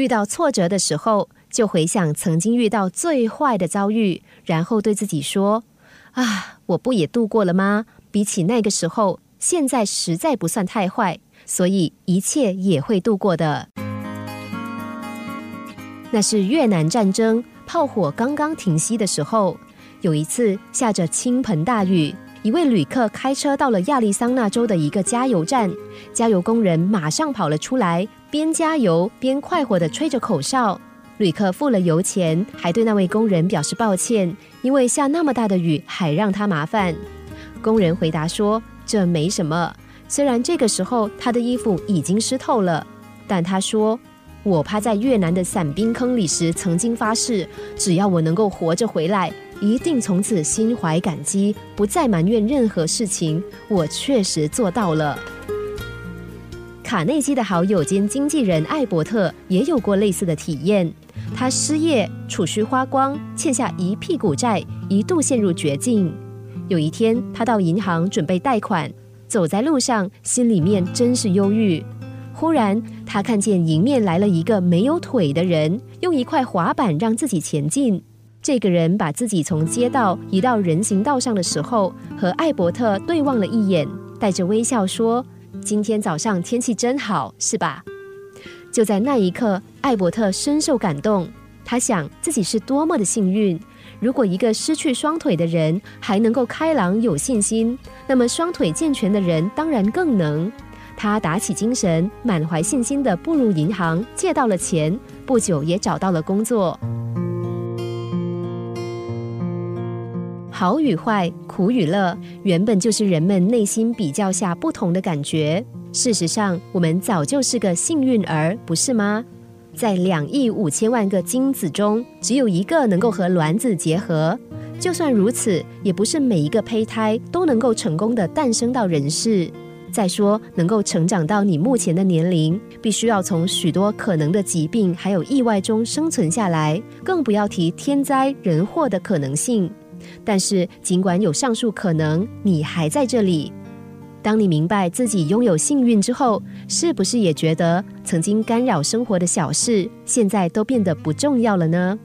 遇到挫折的时候，就回想曾经遇到最坏的遭遇，然后对自己说：“啊，我不也度过了吗？比起那个时候，现在实在不算太坏，所以一切也会度过的。”那是越南战争炮火刚刚停息的时候，有一次下着倾盆大雨。一位旅客开车到了亚利桑那州的一个加油站，加油工人马上跑了出来，边加油边快活地吹着口哨。旅客付了油钱，还对那位工人表示抱歉，因为下那么大的雨还让他麻烦。工人回答说：“这没什么，虽然这个时候他的衣服已经湿透了，但他说。”我趴在越南的伞兵坑里时，曾经发誓，只要我能够活着回来，一定从此心怀感激，不再埋怨任何事情。我确实做到了。卡内基的好友兼经纪人艾伯特也有过类似的体验。他失业，储蓄花光，欠下一屁股债，一度陷入绝境。有一天，他到银行准备贷款，走在路上，心里面真是忧郁。忽然，他看见迎面来了一个没有腿的人，用一块滑板让自己前进。这个人把自己从街道移到人行道上的时候，和艾伯特对望了一眼，带着微笑说：“今天早上天气真好，是吧？”就在那一刻，艾伯特深受感动。他想自己是多么的幸运。如果一个失去双腿的人还能够开朗有信心，那么双腿健全的人当然更能。他打起精神，满怀信心的步入银行，借到了钱，不久也找到了工作。好与坏，苦与乐，原本就是人们内心比较下不同的感觉。事实上，我们早就是个幸运儿，不是吗？在两亿五千万个精子中，只有一个能够和卵子结合。就算如此，也不是每一个胚胎都能够成功的诞生到人世。再说，能够成长到你目前的年龄，必须要从许多可能的疾病还有意外中生存下来，更不要提天灾人祸的可能性。但是，尽管有上述可能，你还在这里。当你明白自己拥有幸运之后，是不是也觉得曾经干扰生活的小事，现在都变得不重要了呢？